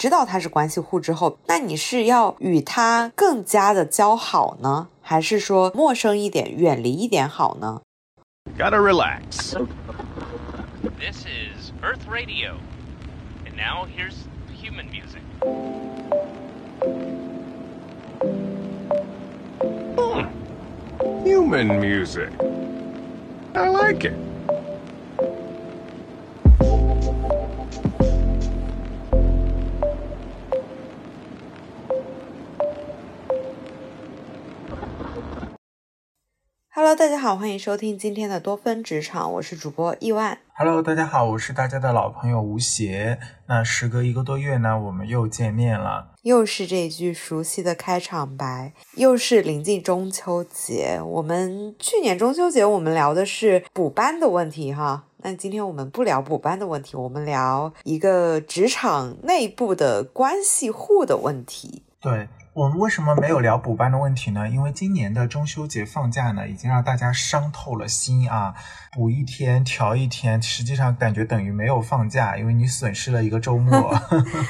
知道他是关系户之后，那你是要与他更加的交好呢，还是说陌生一点、远离一点好呢？Gotta relax. This is Earth Radio, and now here's human music. Human music. I like it. Hello，大家好，欢迎收听今天的多芬职场，我是主播亿万。Hello，大家好，我是大家的老朋友吴邪。那时隔一个多月呢，我们又见面了，又是这句熟悉的开场白，又是临近中秋节。我们去年中秋节我们聊的是补班的问题哈，那今天我们不聊补班的问题，我们聊一个职场内部的关系户的问题。对。我们为什么没有聊补班的问题呢？因为今年的中秋节放假呢，已经让大家伤透了心啊！补一天调一天，实际上感觉等于没有放假，因为你损失了一个周末。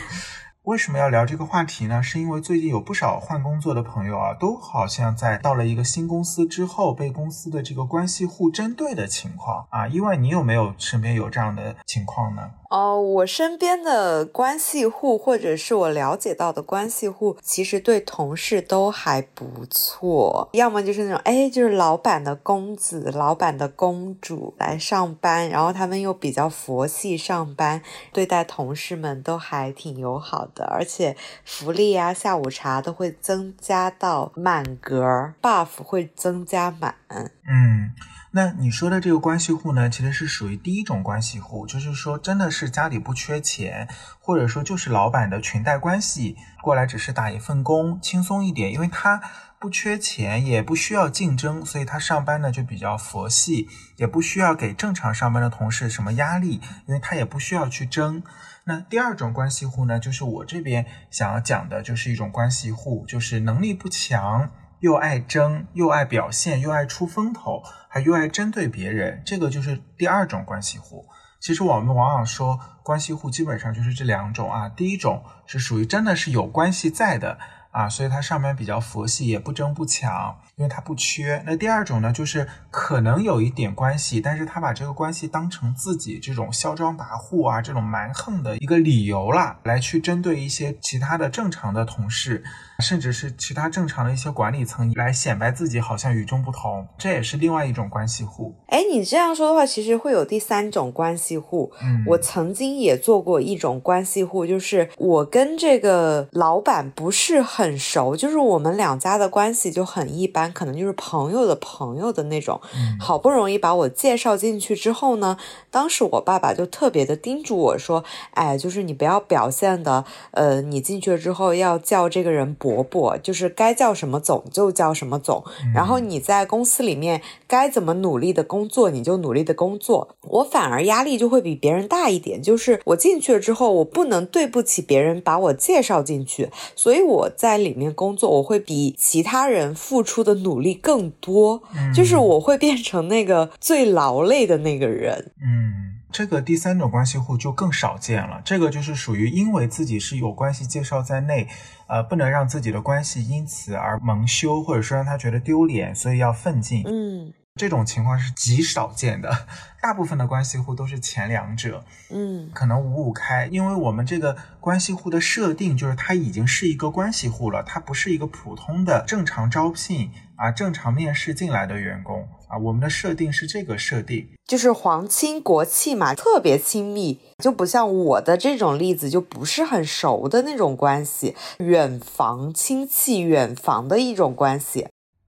为什么要聊这个话题呢？是因为最近有不少换工作的朋友啊，都好像在到了一个新公司之后，被公司的这个关系户针对的情况啊。意外，你有没有身边有这样的情况呢？哦，我身边的关系户，或者是我了解到的关系户，其实对同事都还不错。要么就是那种，哎，就是老板的公子、老板的公主来上班，然后他们又比较佛系上班，对待同事们都还挺友好的，而且福利啊、下午茶都会增加到满格，buff 会增加满。嗯。那你说的这个关系户呢，其实是属于第一种关系户，就是说真的是家里不缺钱，或者说就是老板的裙带关系过来，只是打一份工，轻松一点，因为他不缺钱，也不需要竞争，所以他上班呢就比较佛系，也不需要给正常上班的同事什么压力，因为他也不需要去争。那第二种关系户呢，就是我这边想要讲的，就是一种关系户，就是能力不强。又爱争，又爱表现，又爱出风头，还又爱针对别人，这个就是第二种关系户。其实我们往往说关系户基本上就是这两种啊。第一种是属于真的是有关系在的啊，所以他上面比较佛系，也不争不抢。因为他不缺，那第二种呢，就是可能有一点关系，但是他把这个关系当成自己这种嚣张跋扈啊，这种蛮横的一个理由啦，来去针对一些其他的正常的同事，甚至是其他正常的一些管理层，来显摆自己好像与众不同，这也是另外一种关系户。哎，你这样说的话，其实会有第三种关系户。嗯，我曾经也做过一种关系户，就是我跟这个老板不是很熟，就是我们两家的关系就很一般。可能就是朋友的朋友的那种，好不容易把我介绍进去之后呢，当时我爸爸就特别的叮嘱我说：“哎，就是你不要表现的，呃，你进去了之后要叫这个人伯伯，就是该叫什么总就叫什么总，然后你在公司里面该怎么努力的工作你就努力的工作。我反而压力就会比别人大一点，就是我进去了之后，我不能对不起别人把我介绍进去，所以我在里面工作，我会比其他人付出的。努力更多，就是我会变成那个最劳累的那个人。嗯，这个第三种关系户就更少见了。这个就是属于因为自己是有关系介绍在内，呃，不能让自己的关系因此而蒙羞，或者说让他觉得丢脸，所以要奋进。嗯。这种情况是极少见的，大部分的关系户都是前两者，嗯，可能五五开，因为我们这个关系户的设定就是它已经是一个关系户了，它不是一个普通的正常招聘啊、正常面试进来的员工啊，我们的设定是这个设定，就是皇亲国戚嘛，特别亲密，就不像我的这种例子就不是很熟的那种关系，远房亲戚，远房的一种关系，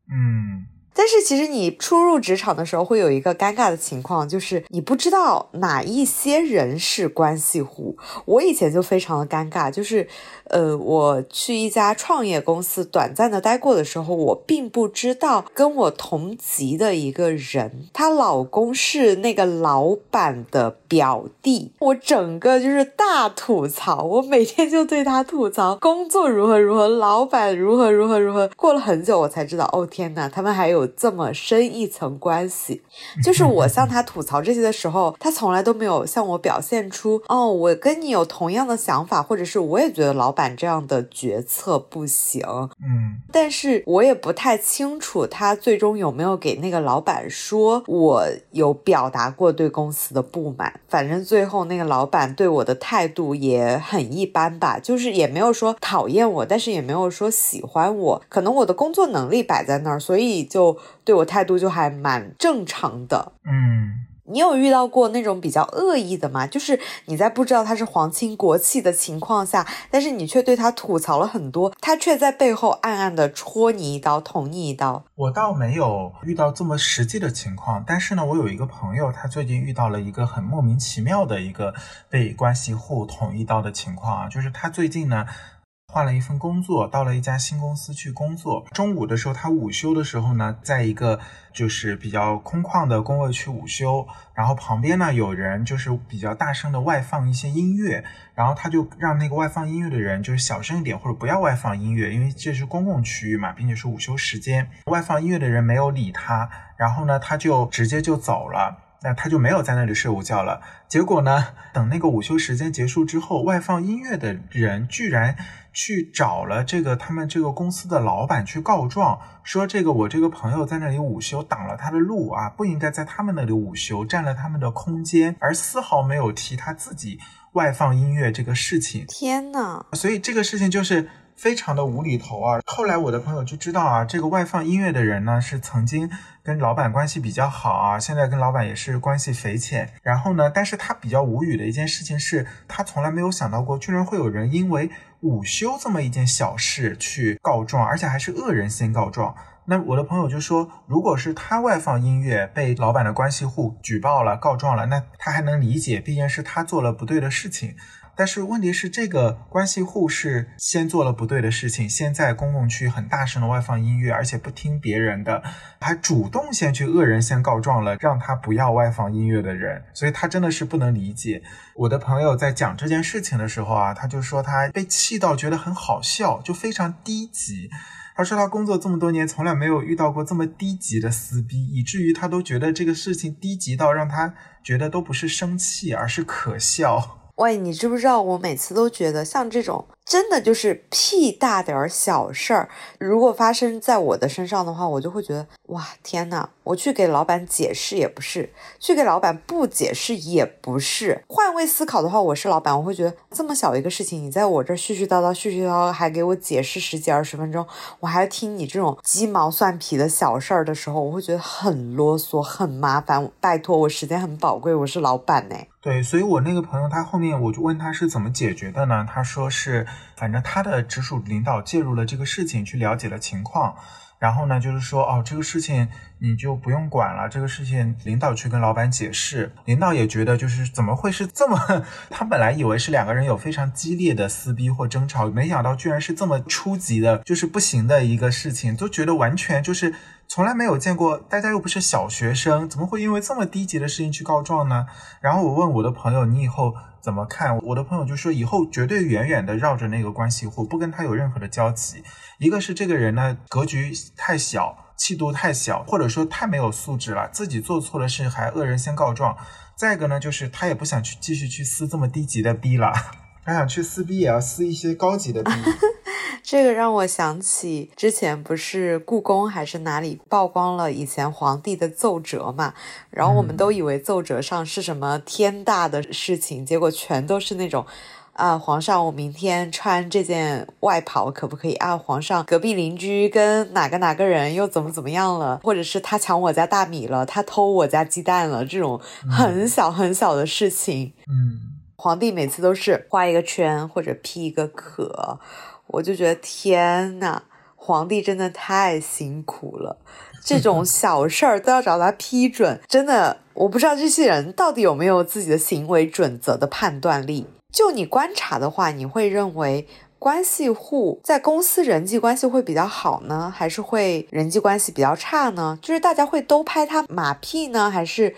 嗯。但是其实你初入职场的时候会有一个尴尬的情况，就是你不知道哪一些人是关系户。我以前就非常的尴尬，就是，呃，我去一家创业公司短暂的待过的时候，我并不知道跟我同级的一个人，她老公是那个老板的表弟。我整个就是大吐槽，我每天就对他吐槽工作如何如何，老板如何如何如何。过了很久我才知道，哦天呐，他们还有。有这么深一层关系。就是我向他吐槽这些的时候，他从来都没有向我表现出哦，我跟你有同样的想法，或者是我也觉得老板这样的决策不行。嗯，但是我也不太清楚他最终有没有给那个老板说我有表达过对公司的不满。反正最后那个老板对我的态度也很一般吧，就是也没有说讨厌我，但是也没有说喜欢我。可能我的工作能力摆在那儿，所以就对我态度就还蛮正常的。嗯。你有遇到过那种比较恶意的吗？就是你在不知道他是皇亲国戚的情况下，但是你却对他吐槽了很多，他却在背后暗暗的戳你一刀，捅你一刀。我倒没有遇到这么实际的情况，但是呢，我有一个朋友，他最近遇到了一个很莫名其妙的一个被关系户捅一刀的情况啊，就是他最近呢。换了一份工作，到了一家新公司去工作。中午的时候，他午休的时候呢，在一个就是比较空旷的工位区午休，然后旁边呢有人就是比较大声的外放一些音乐，然后他就让那个外放音乐的人就是小声一点或者不要外放音乐，因为这是公共区域嘛，并且是午休时间。外放音乐的人没有理他，然后呢他就直接就走了。那他就没有在那里睡午觉了。结果呢，等那个午休时间结束之后，外放音乐的人居然去找了这个他们这个公司的老板去告状，说这个我这个朋友在那里午休挡了他的路啊，不应该在他们那里午休，占了他们的空间，而丝毫没有提他自己外放音乐这个事情。天呐，所以这个事情就是。非常的无厘头啊！后来我的朋友就知道啊，这个外放音乐的人呢是曾经跟老板关系比较好啊，现在跟老板也是关系匪浅。然后呢，但是他比较无语的一件事情是，他从来没有想到过，居然会有人因为午休这么一件小事去告状，而且还是恶人先告状。那我的朋友就说，如果是他外放音乐被老板的关系户举报了、告状了，那他还能理解，毕竟是他做了不对的事情。但是问题是，这个关系户是先做了不对的事情，先在公共区很大声的外放音乐，而且不听别人的，还主动先去恶人先告状了，让他不要外放音乐的人，所以他真的是不能理解。我的朋友在讲这件事情的时候啊，他就说他被气到觉得很好笑，就非常低级。他说他工作这么多年，从来没有遇到过这么低级的撕逼，以至于他都觉得这个事情低级到让他觉得都不是生气，而是可笑。喂，你知不知道？我每次都觉得像这种。真的就是屁大点儿小事儿，如果发生在我的身上的话，我就会觉得哇天呐，我去给老板解释也不是，去给老板不解释也不是。换位思考的话，我是老板，我会觉得这么小一个事情，你在我这絮絮叨叨、絮絮叨叨，还给我解释十几二十分钟，我还要听你这种鸡毛蒜皮的小事儿的时候，我会觉得很啰嗦、很麻烦。拜托，我时间很宝贵，我是老板呢。对，所以我那个朋友他后面我就问他是怎么解决的呢？他说是。反正他的直属领导介入了这个事情，去了解了情况，然后呢，就是说，哦，这个事情你就不用管了。这个事情领导去跟老板解释，领导也觉得就是怎么会是这么？他本来以为是两个人有非常激烈的撕逼或争吵，没想到居然是这么初级的，就是不行的一个事情，都觉得完全就是从来没有见过。大家又不是小学生，怎么会因为这么低级的事情去告状呢？然后我问我的朋友，你以后。怎么看？我的朋友就说以后绝对远远的绕着那个关系户，不跟他有任何的交集。一个是这个人呢，格局太小，气度太小，或者说太没有素质了，自己做错了事还恶人先告状。再一个呢，就是他也不想去继续去撕这么低级的逼了。他想去撕逼，也要撕一些高级的逼。这个让我想起之前不是故宫还是哪里曝光了以前皇帝的奏折嘛？然后我们都以为奏折上是什么天大的事情，结果全都是那种啊，皇上，我明天穿这件外袍可不可以？啊，皇上，隔壁邻居跟哪个哪个人又怎么怎么样了？或者是他抢我家大米了，他偷我家鸡蛋了？这种很小很小的事情，嗯。皇帝每次都是画一个圈或者批一个可，我就觉得天呐，皇帝真的太辛苦了，这种 小事儿都要找他批准，真的，我不知道这些人到底有没有自己的行为准则的判断力。就你观察的话，你会认为关系户在公司人际关系会比较好呢，还是会人际关系比较差呢？就是大家会都拍他马屁呢，还是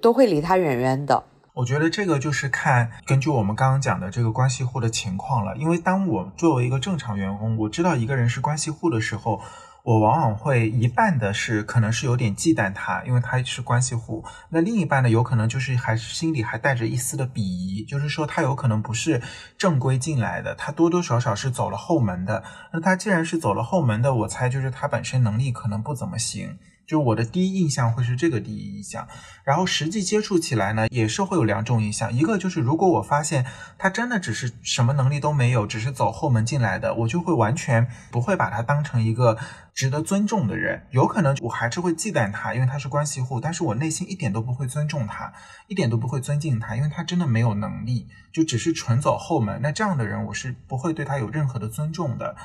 都会离他远远的？我觉得这个就是看根据我们刚刚讲的这个关系户的情况了。因为当我作为一个正常员工，我知道一个人是关系户的时候，我往往会一半的是可能是有点忌惮他，因为他是关系户。那另一半呢，有可能就是还是心里还带着一丝的鄙夷，就是说他有可能不是正规进来的，他多多少少是走了后门的。那他既然是走了后门的，我猜就是他本身能力可能不怎么行。就我的第一印象会是这个第一印象，然后实际接触起来呢，也是会有两种印象。一个就是如果我发现他真的只是什么能力都没有，只是走后门进来的，我就会完全不会把他当成一个值得尊重的人。有可能我还是会忌惮他，因为他是关系户，但是我内心一点都不会尊重他，一点都不会尊敬他，因为他真的没有能力，就只是纯走后门。那这样的人，我是不会对他有任何的尊重的。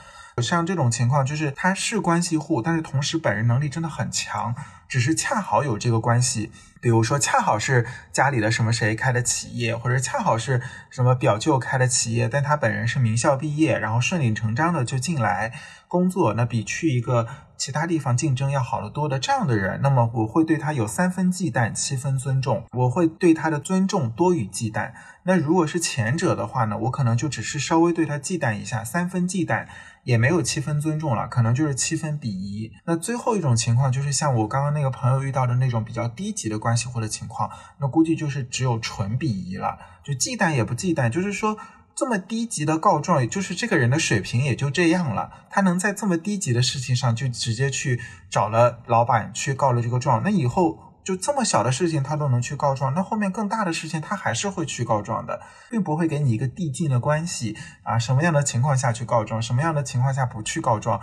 像这种情况，就是他是关系户，但是同时本人能力真的很强，只是恰好有这个关系，比如说恰好是家里的什么谁开的企业，或者恰好是什么表舅开的企业，但他本人是名校毕业，然后顺理成章的就进来工作，那比去一个其他地方竞争要好得多的这样的人，那么我会对他有三分忌惮，七分尊重，我会对他的尊重多于忌惮。那如果是前者的话呢，我可能就只是稍微对他忌惮一下，三分忌惮。也没有七分尊重了，可能就是七分鄙夷。那最后一种情况就是像我刚刚那个朋友遇到的那种比较低级的关系户的情况，那估计就是只有纯鄙夷了，就忌惮也不忌惮，就是说这么低级的告状，也就是这个人的水平也就这样了，他能在这么低级的事情上就直接去找了老板去告了这个状，那以后。就这么小的事情，他都能去告状，那后面更大的事情，他还是会去告状的，并不会给你一个递进的关系啊。什么样的情况下去告状，什么样的情况下不去告状，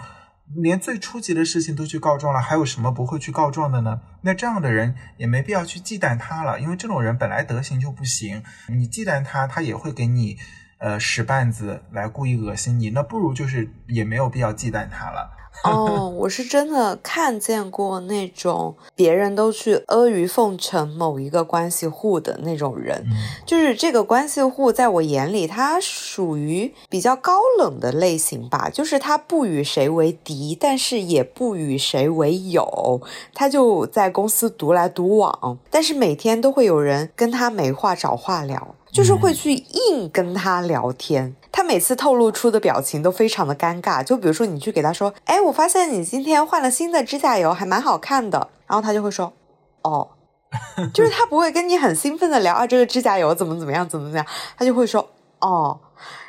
连最初级的事情都去告状了，还有什么不会去告状的呢？那这样的人也没必要去忌惮他了，因为这种人本来德行就不行，你忌惮他，他也会给你呃使绊子来故意恶心你，那不如就是也没有必要忌惮他了。哦，我是真的看见过那种别人都去阿谀奉承某一个关系户的那种人，就是这个关系户在我眼里，他属于比较高冷的类型吧，就是他不与谁为敌，但是也不与谁为友，他就在公司独来独往，但是每天都会有人跟他没话找话聊。就是会去硬跟他聊天，他每次透露出的表情都非常的尴尬。就比如说你去给他说，哎，我发现你今天换了新的指甲油，还蛮好看的。然后他就会说，哦，就是他不会跟你很兴奋的聊啊，这个指甲油怎么怎么样，怎么怎么样，他就会说，哦。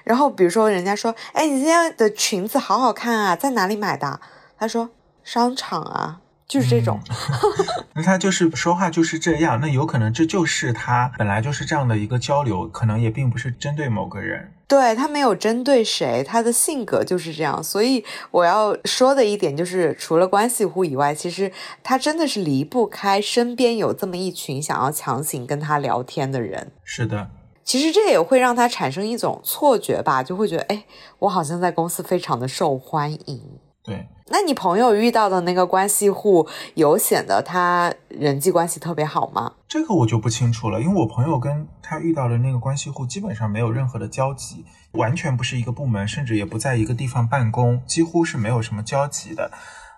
然后比如说人家说，哎，你今天的裙子好好看啊，在哪里买的？他说，商场啊。就是这种，那他就是说话就是这样，那有可能这就是他本来就是这样的一个交流，可能也并不是针对某个人，对他没有针对谁，他的性格就是这样。所以我要说的一点就是，除了关系户以外，其实他真的是离不开身边有这么一群想要强行跟他聊天的人。是的，其实这也会让他产生一种错觉吧，就会觉得，哎，我好像在公司非常的受欢迎。对。那你朋友遇到的那个关系户有显得他人际关系特别好吗？这个我就不清楚了，因为我朋友跟他遇到的那个关系户基本上没有任何的交集，完全不是一个部门，甚至也不在一个地方办公，几乎是没有什么交集的。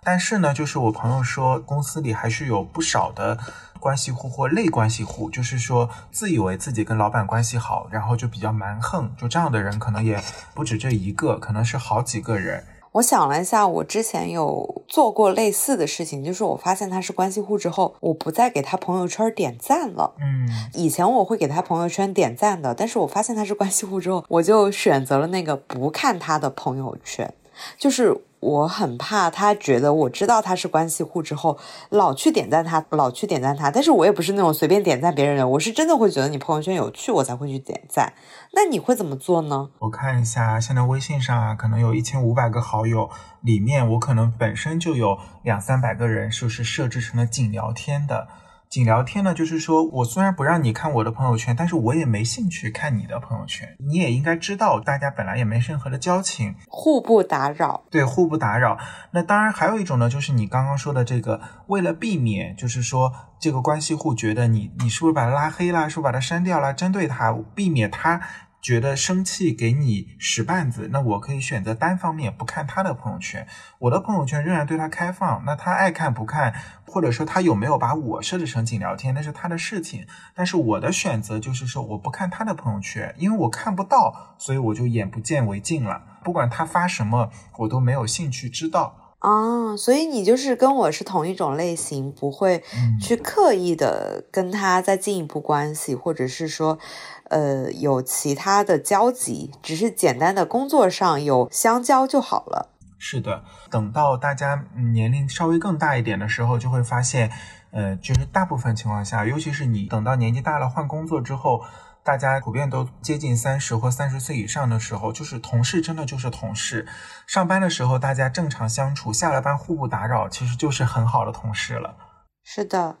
但是呢，就是我朋友说，公司里还是有不少的关系户或类关系户，就是说自以为自己跟老板关系好，然后就比较蛮横，就这样的人可能也不止这一个，可能是好几个人。我想了一下，我之前有做过类似的事情，就是我发现他是关系户之后，我不再给他朋友圈点赞了。嗯，以前我会给他朋友圈点赞的，但是我发现他是关系户之后，我就选择了那个不看他的朋友圈，就是。我很怕他觉得我知道他是关系户之后，老去点赞他，老去点赞他。但是我也不是那种随便点赞别人的，我是真的会觉得你朋友圈有趣，我才会去点赞。那你会怎么做呢？我看一下，现在微信上啊，可能有一千五百个好友，里面我可能本身就有两三百个人，就是设置成了仅聊天的。仅聊天呢，就是说我虽然不让你看我的朋友圈，但是我也没兴趣看你的朋友圈。你也应该知道，大家本来也没任何的交情，互不打扰。对，互不打扰。那当然还有一种呢，就是你刚刚说的这个，为了避免，就是说这个关系户觉得你，你是不是把他拉黑了，是不是把他删掉了，针对他，避免他。觉得生气给你使绊子，那我可以选择单方面不看他的朋友圈，我的朋友圈仍然对他开放。那他爱看不看，或者说他有没有把我设置成仅聊天，那是他的事情。但是我的选择就是说，我不看他的朋友圈，因为我看不到，所以我就眼不见为净了。不管他发什么，我都没有兴趣知道。哦，所以你就是跟我是同一种类型，不会去刻意的跟他再进一步关系，或者是说，呃，有其他的交集，只是简单的工作上有相交就好了。是的，等到大家年龄稍微更大一点的时候，就会发现，呃，就是大部分情况下，尤其是你等到年纪大了换工作之后。大家普遍都接近三十或三十岁以上的时候，就是同事真的就是同事。上班的时候大家正常相处，下了班互不打扰，其实就是很好的同事了。是的。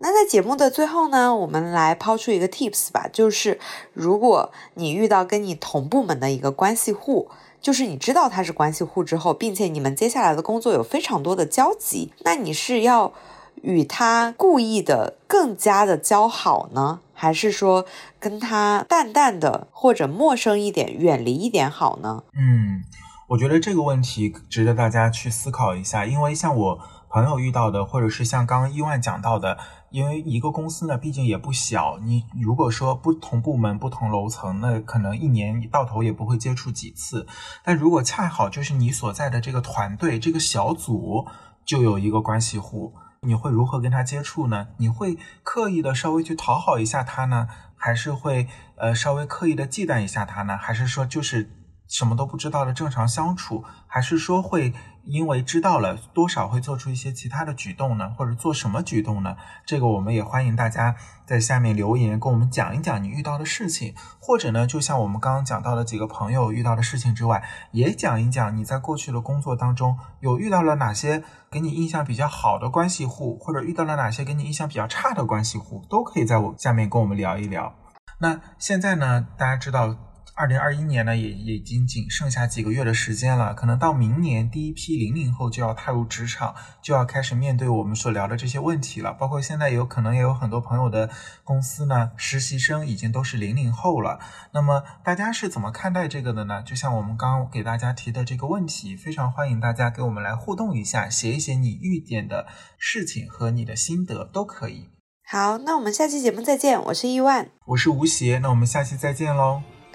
那在节目的最后呢，我们来抛出一个 tips 吧，就是如果你遇到跟你同部门的一个关系户，就是你知道他是关系户之后，并且你们接下来的工作有非常多的交集，那你是要与他故意的更加的交好呢？还是说跟他淡淡的或者陌生一点、远离一点好呢？嗯，我觉得这个问题值得大家去思考一下。因为像我朋友遇到的，或者是像刚刚伊万讲到的，因为一个公司呢，毕竟也不小。你如果说不同部门、不同楼层，那可能一年到头也不会接触几次。但如果恰好就是你所在的这个团队、这个小组就有一个关系户。你会如何跟他接触呢？你会刻意的稍微去讨好一下他呢，还是会呃稍微刻意的忌惮一下他呢？还是说就是什么都不知道的正常相处？还是说会？因为知道了多少会做出一些其他的举动呢，或者做什么举动呢？这个我们也欢迎大家在下面留言，跟我们讲一讲你遇到的事情，或者呢，就像我们刚刚讲到的几个朋友遇到的事情之外，也讲一讲你在过去的工作当中有遇到了哪些给你印象比较好的关系户，或者遇到了哪些给你印象比较差的关系户，都可以在我下面跟我们聊一聊。那现在呢，大家知道。二零二一年呢，也已经仅剩下几个月的时间了，可能到明年第一批零零后就要踏入职场，就要开始面对我们所聊的这些问题了。包括现在有可能也有很多朋友的公司呢，实习生已经都是零零后了。那么大家是怎么看待这个的呢？就像我们刚刚给大家提的这个问题，非常欢迎大家给我们来互动一下，写一写你遇见的事情和你的心得都可以。好，那我们下期节目再见。我是亿万，我是吴邪，那我们下期再见喽。